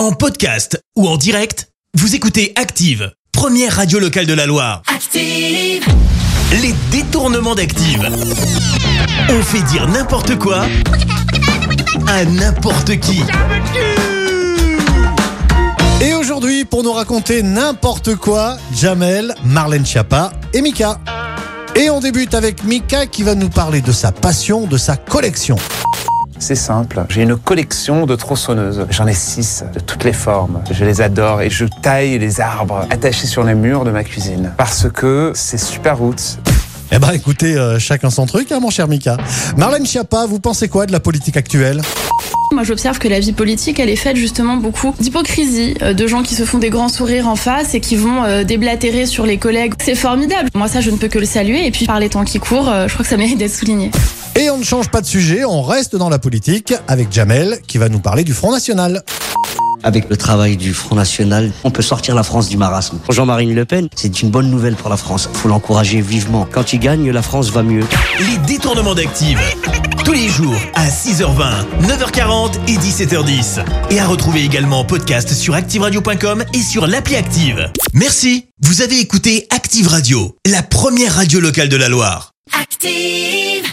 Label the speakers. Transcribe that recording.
Speaker 1: En podcast ou en direct, vous écoutez Active, première radio locale de la Loire.
Speaker 2: Active,
Speaker 1: Les détournements d'Active. On fait dire n'importe quoi à n'importe qui.
Speaker 3: Et aujourd'hui, pour nous raconter n'importe quoi, Jamel, Marlène Schiappa et Mika. Et on débute avec Mika qui va nous parler de sa passion, de sa collection.
Speaker 4: C'est simple, j'ai une collection de tronçonneuses. J'en ai six, de toutes les formes. Je les adore et je taille les arbres attachés sur les murs de ma cuisine. Parce que c'est super roots.
Speaker 3: Eh ben écoutez, euh, chacun son truc, hein, mon cher Mika. Marlène Schiappa, vous pensez quoi de la politique actuelle?
Speaker 5: Moi, j'observe que la vie politique, elle est faite justement beaucoup d'hypocrisie, euh, de gens qui se font des grands sourires en face et qui vont euh, déblatérer sur les collègues. C'est formidable. Moi, ça, je ne peux que le saluer. Et puis, par les temps qui courent, euh, je crois que ça mérite d'être souligné.
Speaker 3: Et on ne change pas de sujet, on reste dans la politique avec Jamel qui va nous parler du Front National.
Speaker 6: Avec le travail du Front National, on peut sortir la France du marasme. Pour Jean-Marie Le Pen, c'est une bonne nouvelle pour la France. Il faut l'encourager vivement. Quand il gagne, la France va mieux.
Speaker 1: Les détournements d'Active. Tous les jours à 6h20, 9h40 et 17h10. Et à retrouver également en podcast sur ActiveRadio.com et sur l'appli Active. Merci. Vous avez écouté Active Radio, la première radio locale de la Loire.
Speaker 2: active.